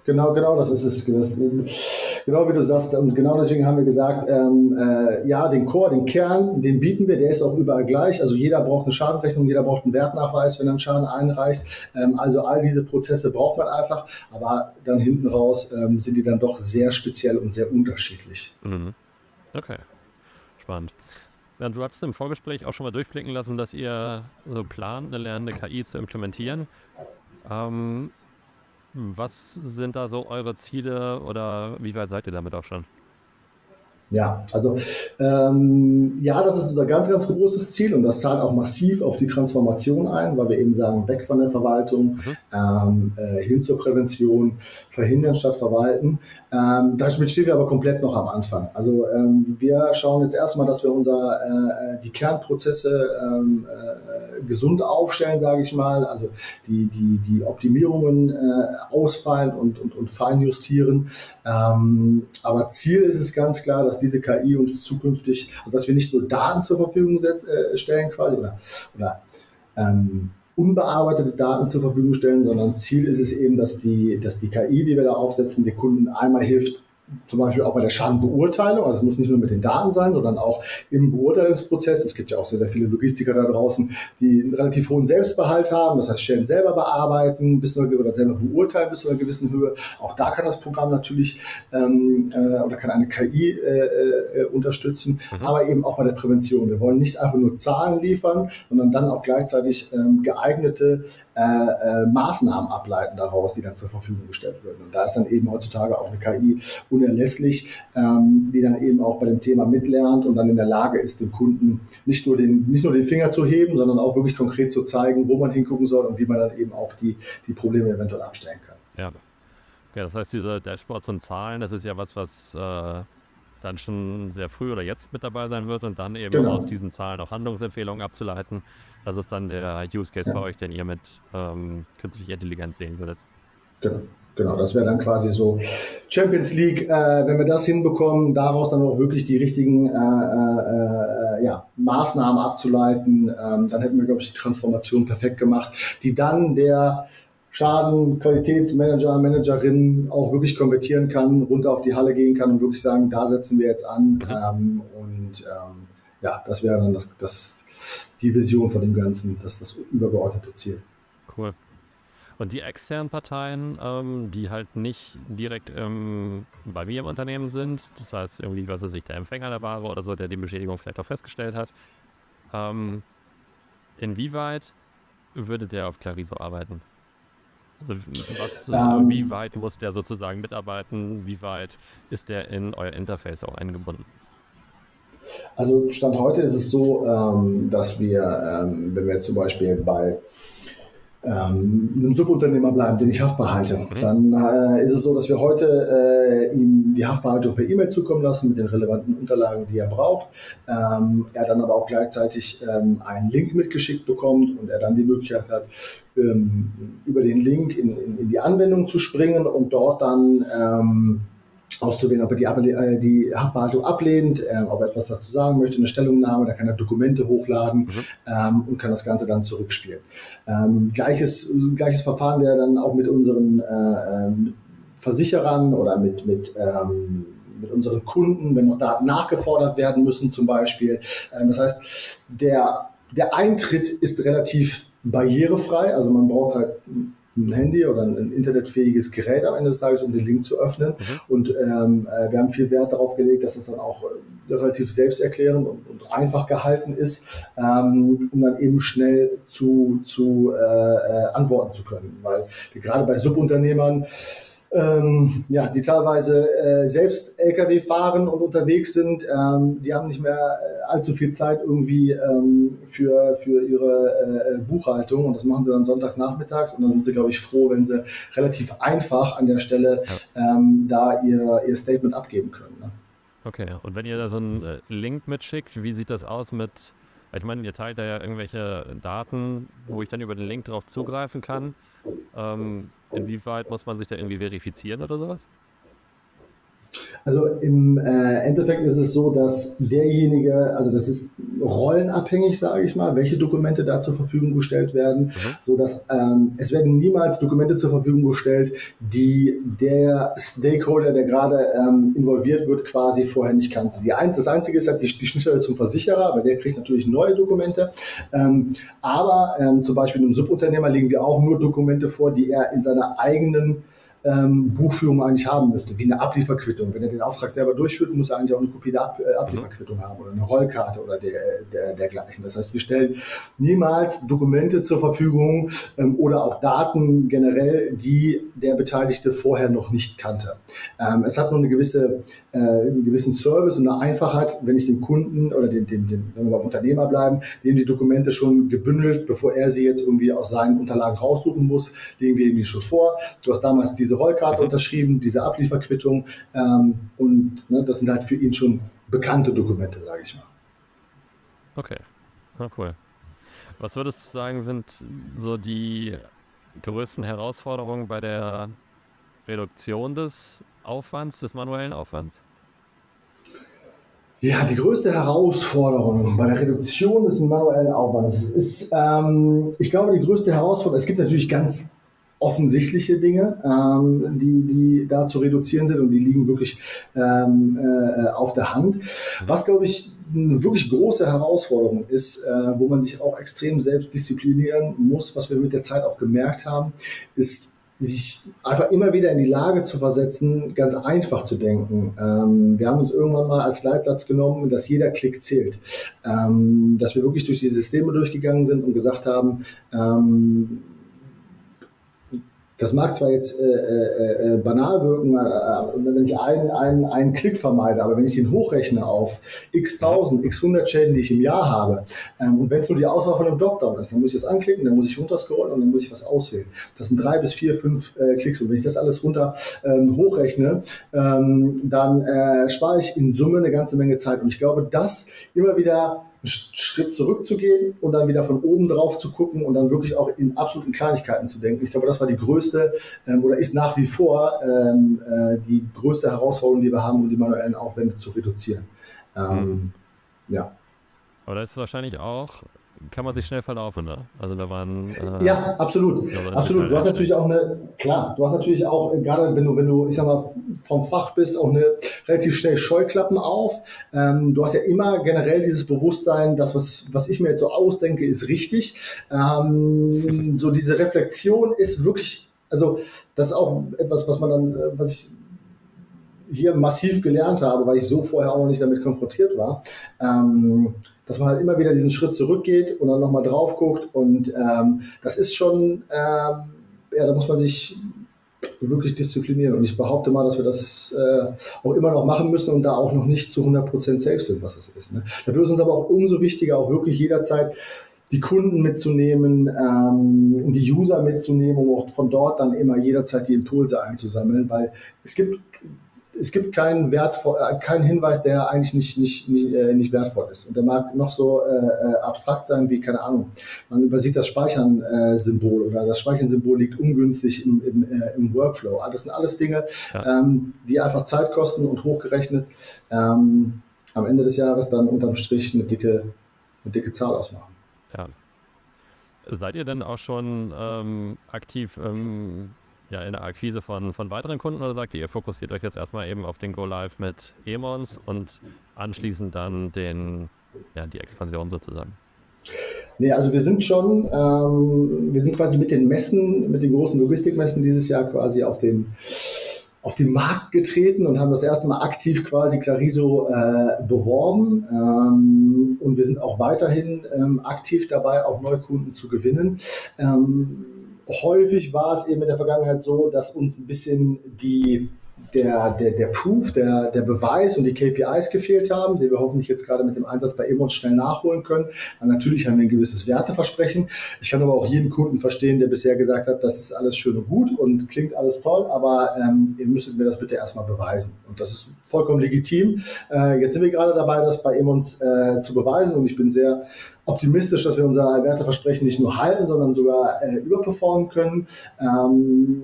Genau, genau, das ist es. Das, genau wie du sagst. Und genau deswegen haben wir gesagt, ähm, äh, ja, den Core, den Kern, den bieten wir, der ist auch überall gleich. Also jeder braucht eine Schadenrechnung, jeder braucht einen Wertnachweis, wenn er einen Schaden einreicht. Ähm, also all diese Prozesse braucht man einfach, aber dann hinten raus ähm, sind die dann doch sehr speziell und sehr unterschiedlich. Mhm. Okay, spannend. Ja, du hattest im Vorgespräch auch schon mal durchblicken lassen, dass ihr so plant, eine lernende KI zu implementieren. Ähm, was sind da so eure Ziele oder wie weit seid ihr damit auch schon? Ja, also ähm, ja, das ist unser ganz, ganz großes Ziel und das zahlt auch massiv auf die Transformation ein, weil wir eben sagen, weg von der Verwaltung mhm. ähm, äh, hin zur Prävention, verhindern statt verwalten. Ähm, damit stehen wir aber komplett noch am Anfang. Also ähm, wir schauen jetzt erstmal, dass wir unser äh, die Kernprozesse ähm, äh, gesund aufstellen, sage ich mal, also die, die, die Optimierungen äh, ausfallen und, und, und feinjustieren. Ähm, aber Ziel ist es ganz klar, dass diese KI uns zukünftig, also dass wir nicht nur Daten zur Verfügung äh, stellen quasi oder, oder ähm, unbearbeitete Daten zur Verfügung stellen, sondern Ziel ist es eben, dass die, dass die KI, die wir da aufsetzen, den Kunden einmal hilft, zum Beispiel auch bei der Schadenbeurteilung, also es muss nicht nur mit den Daten sein, sondern auch im Beurteilungsprozess. Es gibt ja auch sehr, sehr viele Logistiker da draußen, die einen relativ hohen Selbstbehalt haben, das heißt Stellen selber bearbeiten bis zu einer, oder selber beurteilen bis zu einer gewissen Höhe. Auch da kann das Programm natürlich ähm, äh, oder kann eine KI äh, äh, unterstützen, mhm. aber eben auch bei der Prävention. Wir wollen nicht einfach nur Zahlen liefern, sondern dann auch gleichzeitig ähm, geeignete äh, äh, Maßnahmen ableiten daraus, die dann zur Verfügung gestellt werden. Und da ist dann eben heutzutage auch eine KI unerlässlich, ähm, die dann eben auch bei dem Thema mitlernt und dann in der Lage ist, dem Kunden nicht nur den, nicht nur den Finger zu heben, sondern auch wirklich konkret zu zeigen, wo man hingucken soll und wie man dann eben auch die, die Probleme eventuell abstellen kann. Ja. ja, das heißt, diese Dashboards und Zahlen, das ist ja was, was äh, dann schon sehr früh oder jetzt mit dabei sein wird und dann eben genau. aus diesen Zahlen auch Handlungsempfehlungen abzuleiten. Das ist dann der Use Case ja. bei euch, den ihr mit ähm, künstlicher Intelligenz sehen würdet. Genau. Genau, das wäre dann quasi so Champions League, äh, wenn wir das hinbekommen, daraus dann auch wirklich die richtigen äh, äh, äh, ja, Maßnahmen abzuleiten, ähm, dann hätten wir, glaube ich, die Transformation perfekt gemacht, die dann der Schaden, Qualitätsmanager, Managerin auch wirklich konvertieren kann, runter auf die Halle gehen kann und wirklich sagen, da setzen wir jetzt an. Mhm. Ähm, und ähm, ja, das wäre dann das, das, die Vision von dem Ganzen, das das übergeordnete Ziel. Cool. Und die externen Parteien, ähm, die halt nicht direkt ähm, bei mir im Unternehmen sind, das heißt irgendwie, was weiß ich, der Empfänger der Ware oder so, der die Beschädigung vielleicht auch festgestellt hat, ähm, inwieweit würde der auf Clariso arbeiten? Also was, ähm, wie weit muss der sozusagen mitarbeiten? Wie weit ist der in euer Interface auch eingebunden? Also Stand heute ist es so, ähm, dass wir, ähm, wenn wir zum Beispiel bei ähm, einem Subunternehmer bleiben, den ich haftbar halte. Mhm. Dann äh, ist es so, dass wir heute äh, ihm die Haftbehaltung per E-Mail zukommen lassen mit den relevanten Unterlagen, die er braucht. Ähm, er dann aber auch gleichzeitig ähm, einen Link mitgeschickt bekommt und er dann die Möglichkeit hat, ähm, über den Link in, in, in, die Anwendung zu springen und dort dann auszuwählen, ob er die, äh, die Haftbehaltung ablehnt, äh, ob er etwas dazu sagen möchte, eine Stellungnahme, da kann er Dokumente hochladen mhm. ähm, und kann das Ganze dann zurückspielen. Ähm, gleiches, gleiches Verfahren wäre dann auch mit unseren äh, ähm, Versicherern oder mit, mit ähm, mit unseren Kunden, wenn noch Daten nachgefordert werden müssen zum Beispiel. Ähm, das heißt, der, der Eintritt ist relativ barrierefrei, also man braucht halt ein Handy oder ein internetfähiges Gerät am Ende des Tages, um den Link zu öffnen. Mhm. Und ähm, äh, wir haben viel Wert darauf gelegt, dass es dann auch äh, relativ selbsterklärend und, und einfach gehalten ist, ähm, um dann eben schnell zu, zu äh, äh antworten zu können. Weil gerade bei Subunternehmern ähm, ja, die teilweise äh, selbst Lkw fahren und unterwegs sind, ähm, die haben nicht mehr äh, allzu viel Zeit irgendwie ähm, für, für ihre äh, Buchhaltung und das machen sie dann sonntags nachmittags und dann sind sie, glaube ich, froh, wenn sie relativ einfach an der Stelle ähm, da ihr, ihr Statement abgeben können. Ne? Okay, und wenn ihr da so einen äh, Link mitschickt, wie sieht das aus mit, ich meine, ihr teilt da ja irgendwelche Daten, wo ich dann über den Link drauf zugreifen kann. Ähm, inwieweit muss man sich da irgendwie verifizieren oder sowas? Also im äh, Endeffekt ist es so, dass derjenige, also das ist rollenabhängig, sage ich mal, welche Dokumente da zur Verfügung gestellt werden, mhm. so dass ähm, es werden niemals Dokumente zur Verfügung gestellt, die der Stakeholder, der gerade ähm, involviert wird, quasi vorher nicht kannte. Die ein, das Einzige ist halt die, die Schnittstelle zum Versicherer, weil der kriegt natürlich neue Dokumente. Ähm, aber ähm, zum Beispiel einem Subunternehmer legen wir auch nur Dokumente vor, die er in seiner eigenen ähm, Buchführung eigentlich haben müsste, wie eine Ablieferquittung. Wenn er den Auftrag selber durchführt, muss er eigentlich auch eine Kopie der Ab äh, Ablieferquittung haben oder eine Rollkarte oder der, der, dergleichen. Das heißt, wir stellen niemals Dokumente zur Verfügung ähm, oder auch Daten generell, die der Beteiligte vorher noch nicht kannte. Ähm, es hat nur eine gewisse, äh, einen gewissen Service und eine Einfachheit, wenn ich dem Kunden oder dem, dem, dem wenn wir beim Unternehmer bleiben, dem die Dokumente schon gebündelt, bevor er sie jetzt irgendwie aus seinen Unterlagen raussuchen muss, legen wir ihm die schon vor. Du hast damals diese Rollkarte mhm. unterschrieben, diese Ablieferquittung ähm, und ne, das sind halt für ihn schon bekannte Dokumente, sage ich mal. Okay, na cool. Was würdest du sagen, sind so die größten Herausforderungen bei der Reduktion des Aufwands, des manuellen Aufwands? Ja, die größte Herausforderung bei der Reduktion des manuellen Aufwands ist, ähm, ich glaube, die größte Herausforderung, es gibt natürlich ganz offensichtliche Dinge, ähm, die, die da zu reduzieren sind und die liegen wirklich ähm, äh, auf der Hand. Was, glaube ich, eine wirklich große Herausforderung ist, äh, wo man sich auch extrem selbst disziplinieren muss, was wir mit der Zeit auch gemerkt haben, ist sich einfach immer wieder in die Lage zu versetzen, ganz einfach zu denken. Ähm, wir haben uns irgendwann mal als Leitsatz genommen, dass jeder Klick zählt. Ähm, dass wir wirklich durch die Systeme durchgegangen sind und gesagt haben, ähm, das mag zwar jetzt äh, äh, äh banal wirken, äh, wenn ich einen, einen, einen Klick vermeide, aber wenn ich den hochrechne auf x tausend, x hundert Schäden, die ich im Jahr habe, ähm, und wenn es nur die Auswahl von einem Dropdown ist, dann muss ich das anklicken, dann muss ich runterscrollen und dann muss ich was auswählen. Das sind drei bis vier, fünf äh, Klicks. Und wenn ich das alles runter ähm, hochrechne, ähm, dann äh, spare ich in Summe eine ganze Menge Zeit. Und ich glaube, das immer wieder einen Schritt zurückzugehen und dann wieder von oben drauf zu gucken und dann wirklich auch in absoluten Kleinigkeiten zu denken. Ich glaube, das war die größte ähm, oder ist nach wie vor ähm, äh, die größte Herausforderung, die wir haben, um die manuellen Aufwände zu reduzieren. Ähm, mhm. Ja. Aber das ist wahrscheinlich auch kann man sich schnell verlaufen, ne? Also da waren. Äh, ja, absolut. absolut. Du hast natürlich auch eine, klar, du hast natürlich auch, äh, gerade wenn du, wenn du, ich sag mal, vom Fach bist, auch eine relativ schnell Scheuklappen auf. Ähm, du hast ja immer generell dieses Bewusstsein, das, was, was ich mir jetzt so ausdenke, ist richtig. Ähm, so diese Reflexion ist wirklich, also das ist auch etwas, was man dann, äh, was ich hier massiv gelernt habe, weil ich so vorher auch noch nicht damit konfrontiert war. Ähm, dass man halt immer wieder diesen Schritt zurückgeht und dann nochmal drauf guckt. Und ähm, das ist schon, ähm, ja, da muss man sich wirklich disziplinieren. Und ich behaupte mal, dass wir das äh, auch immer noch machen müssen und da auch noch nicht zu 100% safe sind, was das ist. Ne? Dafür ist uns aber auch umso wichtiger, auch wirklich jederzeit die Kunden mitzunehmen ähm, und die User mitzunehmen, um auch von dort dann immer jederzeit die Impulse einzusammeln, weil es gibt es gibt keinen, wertvoll, äh, keinen Hinweis, der eigentlich nicht, nicht, nicht, äh, nicht wertvoll ist. Und der mag noch so äh, äh, abstrakt sein wie, keine Ahnung, man übersieht das Speichern-Symbol äh, oder das Speichern-Symbol liegt ungünstig im, im, äh, im Workflow. Das sind alles Dinge, ja. ähm, die einfach Zeit kosten und hochgerechnet ähm, am Ende des Jahres dann unterm Strich eine dicke, eine dicke Zahl ausmachen. Ja. Seid ihr denn auch schon ähm, aktiv ähm, ja, in der Akquise von, von weiteren Kunden oder sagt ihr, ihr fokussiert euch jetzt erstmal eben auf den Go Live mit Emons und anschließend dann den, ja, die Expansion sozusagen? Nee, also wir sind schon, ähm, wir sind quasi mit den Messen, mit den großen Logistikmessen dieses Jahr quasi auf den auf den Markt getreten und haben das erste Mal aktiv quasi Clariso äh, beworben. Ähm, und wir sind auch weiterhin ähm, aktiv dabei, auch Neukunden zu gewinnen. Ähm, häufig war es eben in der Vergangenheit so, dass uns ein bisschen die der, der, der Proof, der, der Beweis und die KPIs gefehlt haben, die wir hoffentlich jetzt gerade mit dem Einsatz bei Emons schnell nachholen können. Und natürlich haben wir ein gewisses Werteversprechen. Ich kann aber auch jeden Kunden verstehen, der bisher gesagt hat, das ist alles schön und gut und klingt alles toll, aber ähm, ihr müsstet mir das bitte erstmal beweisen. Und das ist vollkommen legitim. Äh, jetzt sind wir gerade dabei, das bei Emons äh, zu beweisen und ich bin sehr optimistisch, dass wir unser Werteversprechen nicht nur halten, sondern sogar äh, überperformen können. Ähm,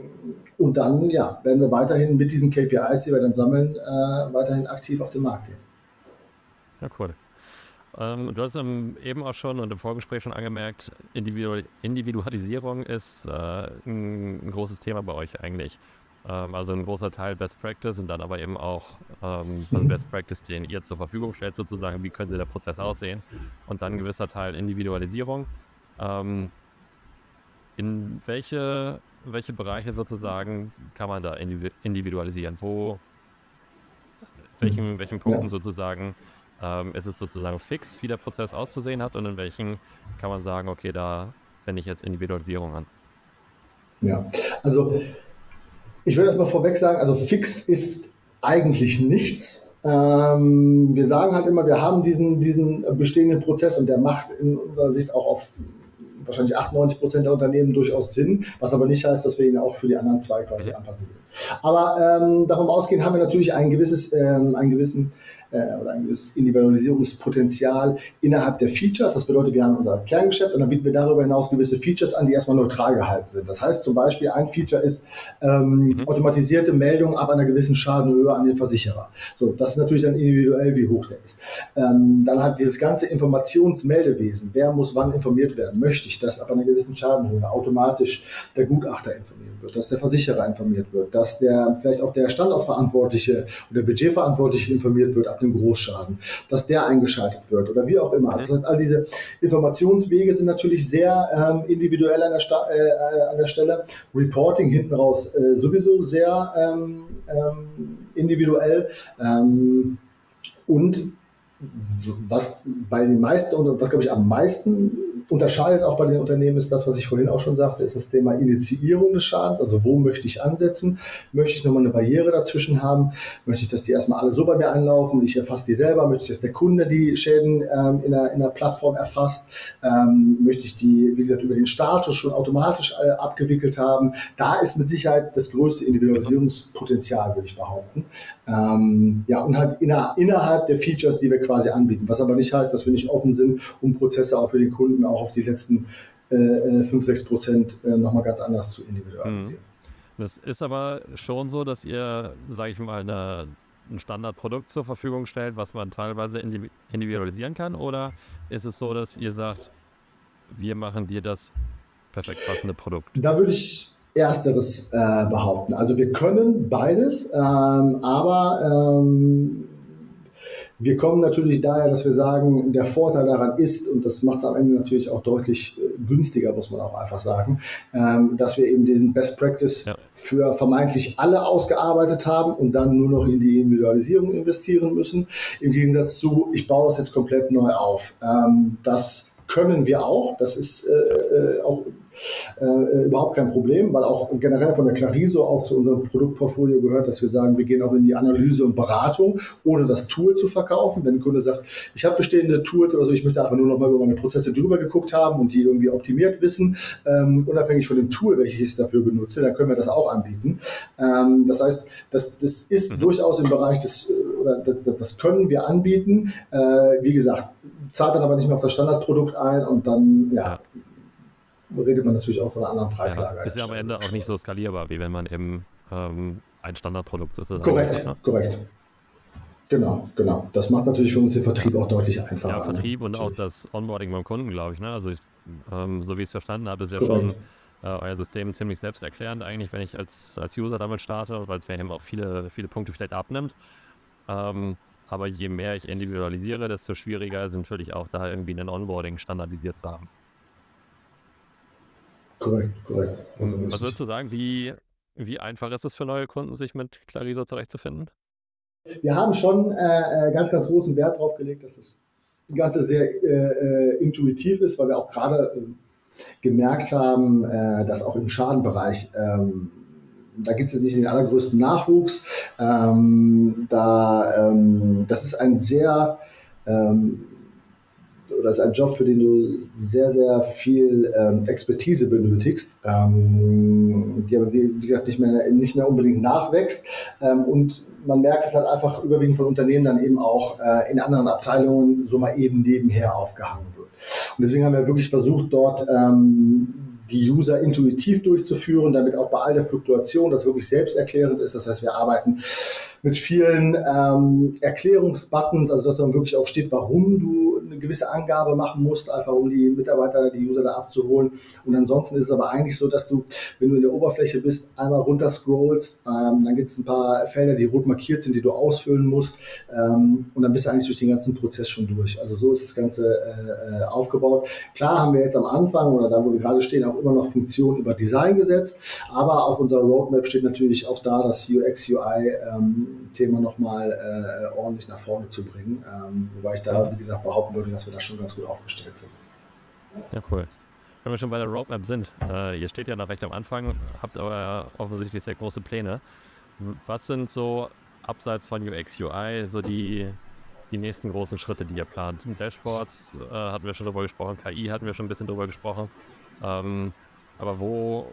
und dann ja, werden wir weiterhin mit diesen KPIs, die wir dann sammeln, äh, weiterhin aktiv auf den Markt gehen. Ja, cool. Ähm, du hast eben auch schon und im Vorgespräch schon angemerkt, Individu Individualisierung ist äh, ein, ein, großes Thema bei euch eigentlich. Ähm, also ein großer Teil Best Practice und dann aber eben auch ähm, also Best Practice, den ihr zur Verfügung stellt, sozusagen, wie könnte der Prozess aussehen und dann ein gewisser Teil Individualisierung. Ähm, in welche welche Bereiche sozusagen kann man da individualisieren? Wo, welchen, welchen Punkten ja. sozusagen ähm, ist es sozusagen fix, wie der Prozess auszusehen hat und in welchen kann man sagen, okay, da wende ich jetzt Individualisierung an? Ja, also ich würde erstmal vorweg sagen, also fix ist eigentlich nichts. Ähm, wir sagen halt immer, wir haben diesen, diesen bestehenden Prozess und der macht in unserer Sicht auch auf wahrscheinlich 98 Prozent der Unternehmen durchaus Sinn, was aber nicht heißt, dass wir ihn auch für die anderen zwei quasi anpassen würden. Aber ähm, davon ausgehend haben wir natürlich ein gewisses, ähm, einen gewissen äh, oder ein gewisses Individualisierungspotenzial innerhalb der Features. Das bedeutet, wir haben unser Kerngeschäft und dann bieten wir darüber hinaus gewisse Features an, die erstmal neutral gehalten sind. Das heißt zum Beispiel, ein Feature ist ähm, mhm. automatisierte Meldung ab einer gewissen Schadenhöhe an den Versicherer. So, das ist natürlich dann individuell, wie hoch der ist. Ähm, dann hat dieses ganze Informationsmeldewesen. Wer muss wann informiert werden? Möchte ich, dass ab einer gewissen Schadenhöhe automatisch der Gutachter informiert wird, dass der Versicherer informiert wird, dass der vielleicht auch der Standortverantwortliche oder Budgetverantwortliche informiert wird ab einem Großschaden, dass der eingeschaltet wird oder wie auch immer. Also das heißt, all diese Informationswege sind natürlich sehr ähm, individuell an der, Sta äh, an der Stelle. Reporting hinten raus äh, sowieso sehr ähm, ähm, individuell. Ähm, und was bei den meisten und was glaube ich am meisten unterscheidet auch bei den Unternehmen ist das, was ich vorhin auch schon sagte, ist das Thema Initiierung des Schadens. Also wo möchte ich ansetzen? Möchte ich nochmal eine Barriere dazwischen haben? Möchte ich, dass die erstmal alle so bei mir einlaufen? Ich erfasse die selber? Möchte ich, dass der Kunde die Schäden ähm, in, der, in der Plattform erfasst? Ähm, möchte ich die, wie gesagt, über den Status schon automatisch äh, abgewickelt haben? Da ist mit Sicherheit das größte Individualisierungspotenzial, würde ich behaupten. Ähm, ja, und halt inner, innerhalb der Features, die wir quasi anbieten. Was aber nicht heißt, dass wir nicht offen sind, um Prozesse auch für den Kunden auch auf die letzten äh, 5, 6 Prozent äh, nochmal ganz anders zu individualisieren. Mhm. Das ist aber schon so, dass ihr, sage ich mal, eine, ein Standardprodukt zur Verfügung stellt, was man teilweise individualisieren kann? Oder ist es so, dass ihr sagt, wir machen dir das perfekt passende Produkt? Da würde ich Ersteres äh, behaupten. Also wir können beides, ähm, aber ähm, wir kommen natürlich daher, dass wir sagen, der Vorteil daran ist, und das macht es am Ende natürlich auch deutlich äh, günstiger, muss man auch einfach sagen, ähm, dass wir eben diesen Best Practice ja. für vermeintlich alle ausgearbeitet haben und dann nur noch in die Individualisierung investieren müssen. Im Gegensatz zu, ich baue das jetzt komplett neu auf. Ähm, das können wir auch. Das ist äh, äh auch äh, überhaupt kein Problem, weil auch generell von der Clariso auch zu unserem Produktportfolio gehört, dass wir sagen, wir gehen auch in die Analyse und Beratung, ohne das Tool zu verkaufen. Wenn ein Kunde sagt, ich habe bestehende Tools oder so, ich möchte einfach nur noch mal über meine Prozesse drüber geguckt haben und die irgendwie optimiert wissen, ähm, unabhängig von dem Tool, welches ich dafür benutze, dann können wir das auch anbieten. Ähm, das heißt, das, das ist mhm. durchaus im Bereich des, äh, oder das, das können wir anbieten. Äh, wie gesagt, zahlt dann aber nicht mehr auf das Standardprodukt ein und dann, ja. ja redet man natürlich auch von einer anderen Preislage. Ja, ist ja am Ende auch nicht so skalierbar, wie wenn man eben ähm, ein Standardprodukt sozusagen Korrekt, hat, ne? korrekt. Genau, genau. Das macht natürlich für uns den Vertrieb auch deutlich einfacher. Ja, Vertrieb ne? und auch das Onboarding beim Kunden, glaube ich. Ne? Also ich, ähm, so wie ich es verstanden habe, ist ja korrekt. schon äh, euer System ziemlich selbsterklärend eigentlich, wenn ich als, als User damit starte, weil es mir eben auch viele, viele Punkte vielleicht abnimmt. Ähm, aber je mehr ich individualisiere, desto schwieriger ist natürlich auch da irgendwie ein Onboarding standardisiert zu haben. Korrekt, korrekt. Was würdest du sagen, wie, wie einfach ist es für neue Kunden, sich mit Clariso zurechtzufinden? Wir haben schon äh, äh, ganz, ganz großen Wert darauf gelegt, dass das Ganze sehr äh, äh, intuitiv ist, weil wir auch gerade äh, gemerkt haben, äh, dass auch im Schadenbereich ähm, da gibt es nicht den allergrößten Nachwuchs. Ähm, da, ähm, das ist ein sehr ähm, oder ist ein Job, für den du sehr, sehr viel ähm, Expertise benötigst, ähm, die aber wie, wie, gesagt nicht mehr, nicht mehr unbedingt nachwächst. Ähm, und man merkt es halt einfach überwiegend von Unternehmen dann eben auch äh, in anderen Abteilungen so mal eben nebenher aufgehangen wird. Und deswegen haben wir wirklich versucht, dort ähm, die User intuitiv durchzuführen, damit auch bei all der Fluktuation das wirklich selbsterklärend ist. Das heißt, wir arbeiten mit vielen ähm, Erklärungsbuttons, also dass dann wirklich auch steht, warum du eine gewisse Angabe machen musst, einfach um die Mitarbeiter, die User da abzuholen. Und ansonsten ist es aber eigentlich so, dass du, wenn du in der Oberfläche bist, einmal runter scrollst, ähm, dann gibt es ein paar Felder, die rot markiert sind, die du ausfüllen musst ähm, und dann bist du eigentlich durch den ganzen Prozess schon durch. Also so ist das Ganze äh, äh aufgebaut. Klar haben wir jetzt am Anfang oder da, wo wir gerade stehen, auch immer noch Funktionen über Design gesetzt, aber auf unserer Roadmap steht natürlich auch da das UX, UI ähm, Thema nochmal äh, ordentlich nach vorne zu bringen. Ähm, wobei ich da, wie gesagt, behaupten würde, dass wir da schon ganz gut aufgestellt sind. Ja, cool. Wenn wir schon bei der Roadmap sind, äh, ihr steht ja noch recht am Anfang, habt aber offensichtlich sehr große Pläne. Was sind so abseits von UX, UI so die, die nächsten großen Schritte, die ihr plant? Dashboards äh, hatten wir schon drüber gesprochen, KI hatten wir schon ein bisschen drüber gesprochen. Ähm, aber wo,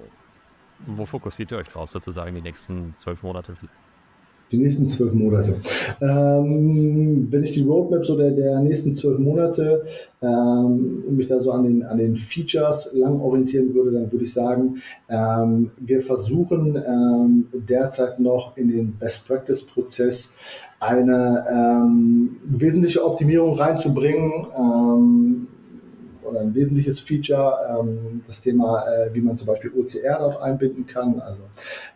wo fokussiert ihr euch drauf sozusagen die nächsten zwölf Monate vielleicht? Die nächsten zwölf Monate. Ähm, wenn ich die Roadmap so der, der nächsten zwölf Monate ähm, mich da so an den, an den Features lang orientieren würde, dann würde ich sagen, ähm, wir versuchen ähm, derzeit noch in den Best Practice Prozess eine ähm, wesentliche Optimierung reinzubringen ähm, oder ein wesentliches Feature, ähm, das Thema, äh, wie man zum Beispiel OCR dort einbinden kann, also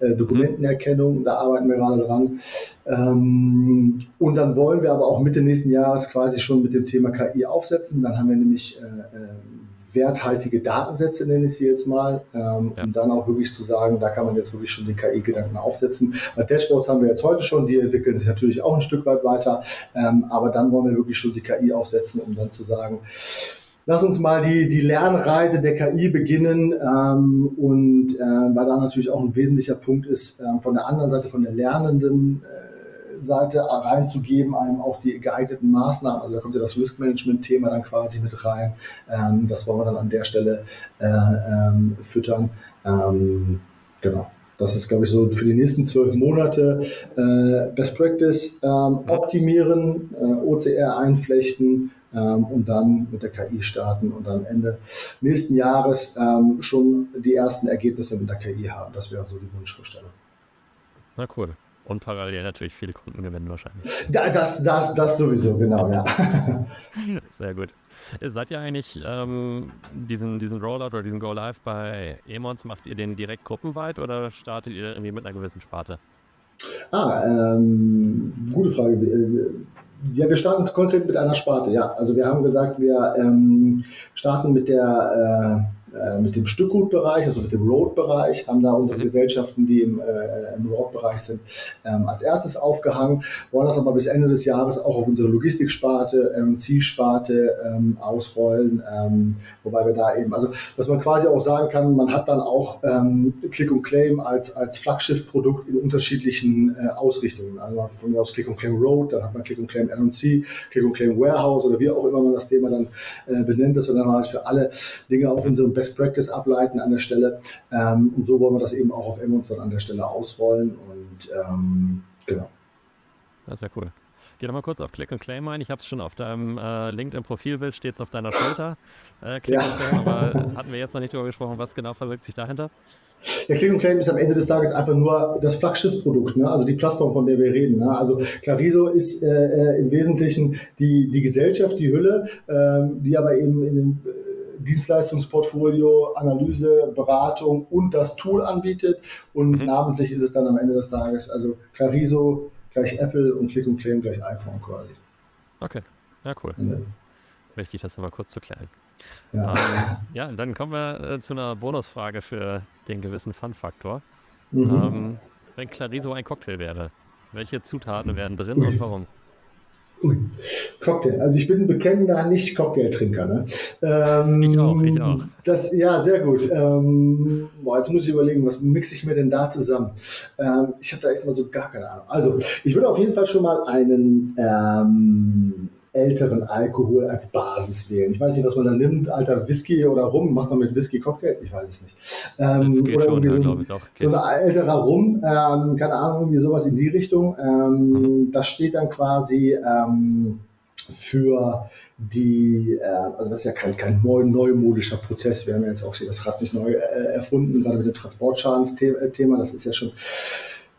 äh, Dokumentenerkennung, da arbeiten wir gerade dran. Ähm, und dann wollen wir aber auch Mitte nächsten Jahres quasi schon mit dem Thema KI aufsetzen. Dann haben wir nämlich äh, äh werthaltige Datensätze, nenne ich sie jetzt mal, ähm, ja. um dann auch wirklich zu sagen, da kann man jetzt wirklich schon den KI-Gedanken aufsetzen. Bei Dashboards haben wir jetzt heute schon, die entwickeln sich natürlich auch ein Stück weit weiter, ähm, aber dann wollen wir wirklich schon die KI aufsetzen, um dann zu sagen, Lass uns mal die, die Lernreise der KI beginnen ähm, und äh, weil da natürlich auch ein wesentlicher Punkt ist, äh, von der anderen Seite, von der lernenden äh, Seite reinzugeben, einem auch die geeigneten Maßnahmen, also da kommt ja das Risk-Management-Thema dann quasi mit rein, ähm, das wollen wir dann an der Stelle äh, ähm, füttern. Ähm, genau. Das ist, glaube ich, so für die nächsten zwölf Monate äh, Best Practice ähm, optimieren, äh, OCR einflechten, ähm, und dann mit der KI starten und dann Ende nächsten Jahres ähm, schon die ersten Ergebnisse mit der KI haben. Das wäre so die Wunschvorstellung. Na cool. Und parallel natürlich viele Kunden gewinnen wahrscheinlich. Das, das, das sowieso, genau, ja. Sehr gut. Seid ihr eigentlich ähm, diesen, diesen Rollout oder diesen Go Live bei Emons, macht ihr den direkt gruppenweit oder startet ihr irgendwie mit einer gewissen Sparte? Ah, ähm, gute Frage. Ja, wir starten konkret mit einer Sparte, ja. Also wir haben gesagt, wir ähm, starten mit der äh, mit dem Stückgutbereich, also mit dem Road-Bereich, haben da unsere mhm. Gesellschaften, die im, äh, im Road-Bereich sind, ähm, als erstes aufgehangen, wollen das aber bis Ende des Jahres auch auf unsere Logistiksparte, M&C-Sparte ähm, ausrollen, ähm, wobei wir da eben, also dass man quasi auch sagen kann, man hat dann auch ähm, Click und Claim als, als Flaggschiff-Produkt in unterschiedlichen äh, Ausrichtungen. Also von mir aus Click und Claim Road, dann hat man Click und Claim M&C, Click und Claim Warehouse oder wie auch immer man das Thema dann äh, benennt, dass wir dann halt für alle Dinge auf unserem Best Practice ableiten an der Stelle. Ähm, und so wollen wir das eben auch auf Emmons dann an der Stelle ausrollen. Und ähm, genau. Das ist ja cool. Geh doch mal kurz auf Click und Claim ein. Ich habe es schon auf deinem äh, LinkedIn-Profilbild, steht es auf deiner Schulter. Äh, Click ja. und Claim, aber hatten wir jetzt noch nicht darüber gesprochen, was genau verbirgt sich dahinter? Ja, Click und Claim ist am Ende des Tages einfach nur das Flaggschiffprodukt, ne? also die Plattform, von der wir reden. Ne? Also Clariso ist äh, äh im Wesentlichen die, die Gesellschaft, die Hülle, ähm, die aber eben in den Dienstleistungsportfolio, Analyse, Beratung und das Tool anbietet. Und mhm. namentlich ist es dann am Ende des Tages, also Clariso gleich Apple und Click und Claim gleich iPhone quasi. Okay, ja cool. Ja. Wichtig, das nochmal kurz zu klären. Ja, ähm, ja dann kommen wir äh, zu einer Bonusfrage für den gewissen Fun-Faktor. Mhm. Ähm, wenn Clariso ein Cocktail wäre, welche Zutaten wären drin und warum? Ui. Cocktail. Also ich bin bekennender Nicht-Cocktail-Trinker. Ne? Ähm, ich auch, ich auch. Das, ja, sehr gut. Ähm, boah, jetzt muss ich überlegen, was mixe ich mir denn da zusammen? Ähm, ich habe da erstmal so gar keine Ahnung. Also, ich würde auf jeden Fall schon mal einen ähm, älteren Alkohol als Basis wählen. Ich weiß nicht, was man da nimmt, alter Whisky oder Rum, macht man mit Whisky Cocktails? Ich weiß es nicht. Ähm, oder schon, irgendwie so, ja, so ein älterer Rum, ähm, keine Ahnung, irgendwie sowas in die Richtung. Ähm, mhm. Das steht dann quasi ähm, für die, äh, also das ist ja kein, kein neu, neumodischer Prozess. Wir haben ja jetzt auch das Rad nicht neu äh, erfunden, gerade mit dem Transportschadensthema. Das ist ja schon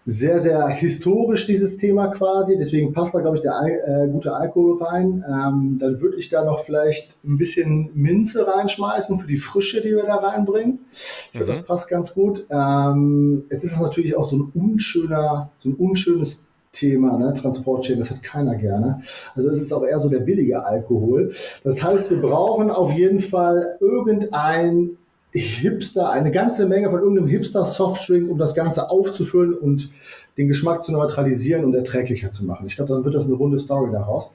sehr, sehr historisch, dieses Thema quasi. Deswegen passt da, glaube ich, der äh, gute Alkohol rein. Ähm, dann würde ich da noch vielleicht ein bisschen Minze reinschmeißen für die Frische, die wir da reinbringen. Ich glaube, mhm. das passt ganz gut. Ähm, jetzt ist es natürlich auch so ein unschöner, so ein unschönes Thema, ne? Transportchain, das hat keiner gerne. Also es ist auch eher so der billige Alkohol. Das heißt, wir brauchen auf jeden Fall irgendein Hipster, eine ganze Menge von irgendeinem Hipster-Softdrink, um das Ganze aufzufüllen und den Geschmack zu neutralisieren und erträglicher zu machen. Ich glaube, dann wird das eine runde Story daraus.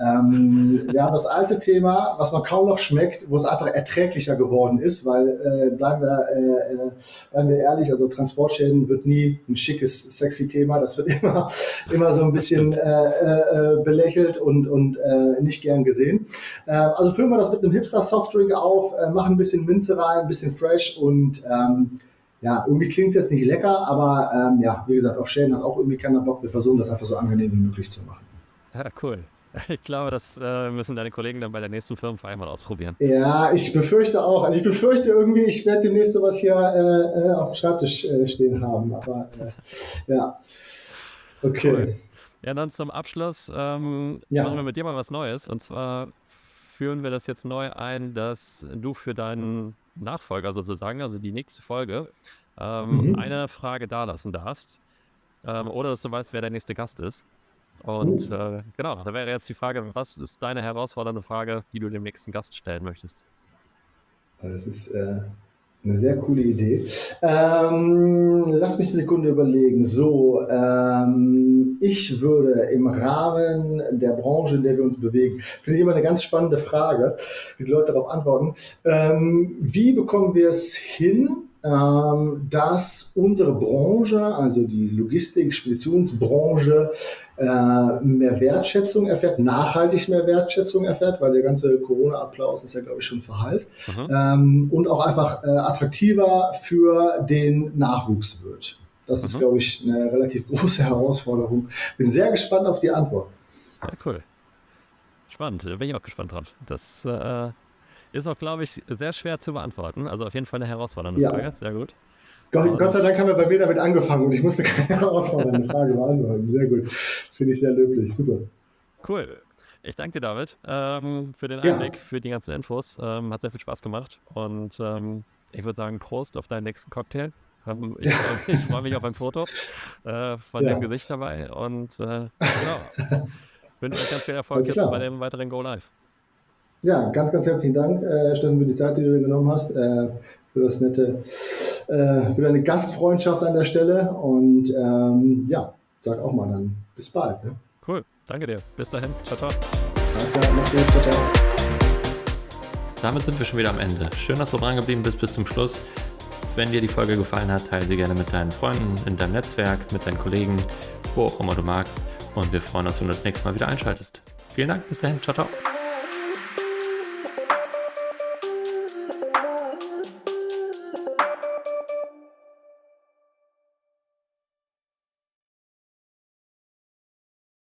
Ähm, wir haben das alte Thema, was man kaum noch schmeckt, wo es einfach erträglicher geworden ist, weil äh, bleiben, wir, äh, äh bleiben wir ehrlich, also Transportschäden wird nie ein schickes, sexy Thema. Das wird immer, immer so ein bisschen äh, äh, belächelt und, und äh, nicht gern gesehen. Äh, also füllen wir das mit einem Hipster-Softdrink auf, machen ein bisschen Minze rein, ein bisschen fresh und ähm, ja, irgendwie klingt es jetzt nicht lecker, aber ähm, ja, wie gesagt, auf Schäden hat auch irgendwie keiner Bock. Wir versuchen das einfach so angenehm wie möglich zu machen. Ja, cool. Ich glaube, das äh, müssen deine Kollegen dann bei der nächsten Firmenfeier mal ausprobieren. Ja, ich befürchte auch. Also ich befürchte irgendwie, ich werde demnächst sowas hier äh, äh auf dem Schreibtisch äh, stehen haben. Aber äh, ja. Okay. Cool. Ja, dann zum Abschluss ähm, ja. machen wir mit dir mal was Neues. Und zwar führen wir das jetzt neu ein, dass du für deinen Nachfolger sozusagen, also die nächste Folge, ähm, mhm. eine Frage dalassen darfst. Ähm, oder dass du weißt, wer der nächste Gast ist. Und uh. äh, genau, da wäre jetzt die Frage, was ist deine herausfordernde Frage, die du dem nächsten Gast stellen möchtest? Das ist äh, eine sehr coole Idee. Ähm, lass mich eine Sekunde überlegen. So, ähm, ich würde im Rahmen der Branche, in der wir uns bewegen, finde ich immer eine ganz spannende Frage, wie die Leute darauf antworten. Ähm, wie bekommen wir es hin, ähm, dass unsere Branche, also die Logistik, Speditionsbranche, äh, mehr Wertschätzung erfährt, nachhaltig mehr Wertschätzung erfährt, weil der ganze Corona-Applaus ist ja, glaube ich, schon verhallt. Mhm. Ähm, und auch einfach äh, attraktiver für den Nachwuchs wird. Das mhm. ist, glaube ich, eine relativ große Herausforderung. Bin sehr gespannt auf die Antwort. Ja, cool. Spannend, da bin ich auch gespannt drauf. Das äh, ist auch, glaube ich, sehr schwer zu beantworten. Also auf jeden Fall eine herausfordernde ja. Frage. Sehr gut. Gott, Gott, sei Dank haben wir bei mir damit angefangen und ich musste keine herausfordernde Frage beantworten. Sehr gut. Finde ich sehr löblich. Super. Cool. Ich danke dir, David, ähm, für den Einblick, ja. für die ganzen Infos. Ähm, hat sehr viel Spaß gemacht. Und ähm, ich würde sagen, Prost auf deinen nächsten Cocktail. Ähm, ich, ich freue mich auf ein Foto äh, von ja. dem Gesicht dabei. Und äh, genau. wünsche euch ganz viel Erfolg jetzt bei dem weiteren Go Live. Ja, ganz, ganz herzlichen Dank, äh, Steffen, für die Zeit, die du dir genommen hast, äh, für das nette, äh, für deine Gastfreundschaft an der Stelle. Und ähm, ja, sag auch mal dann bis bald. Ne? Cool, danke dir. Bis dahin. Ciao, ciao. Alles klar, mach's gut. Ciao, ciao. Damit sind wir schon wieder am Ende. Schön, dass du dran geblieben bist bis zum Schluss. Wenn dir die Folge gefallen hat, teile sie gerne mit deinen Freunden, in deinem Netzwerk, mit deinen Kollegen, wo auch immer du magst. Und wir freuen uns, wenn du das nächste Mal wieder einschaltest. Vielen Dank, bis dahin, ciao, ciao.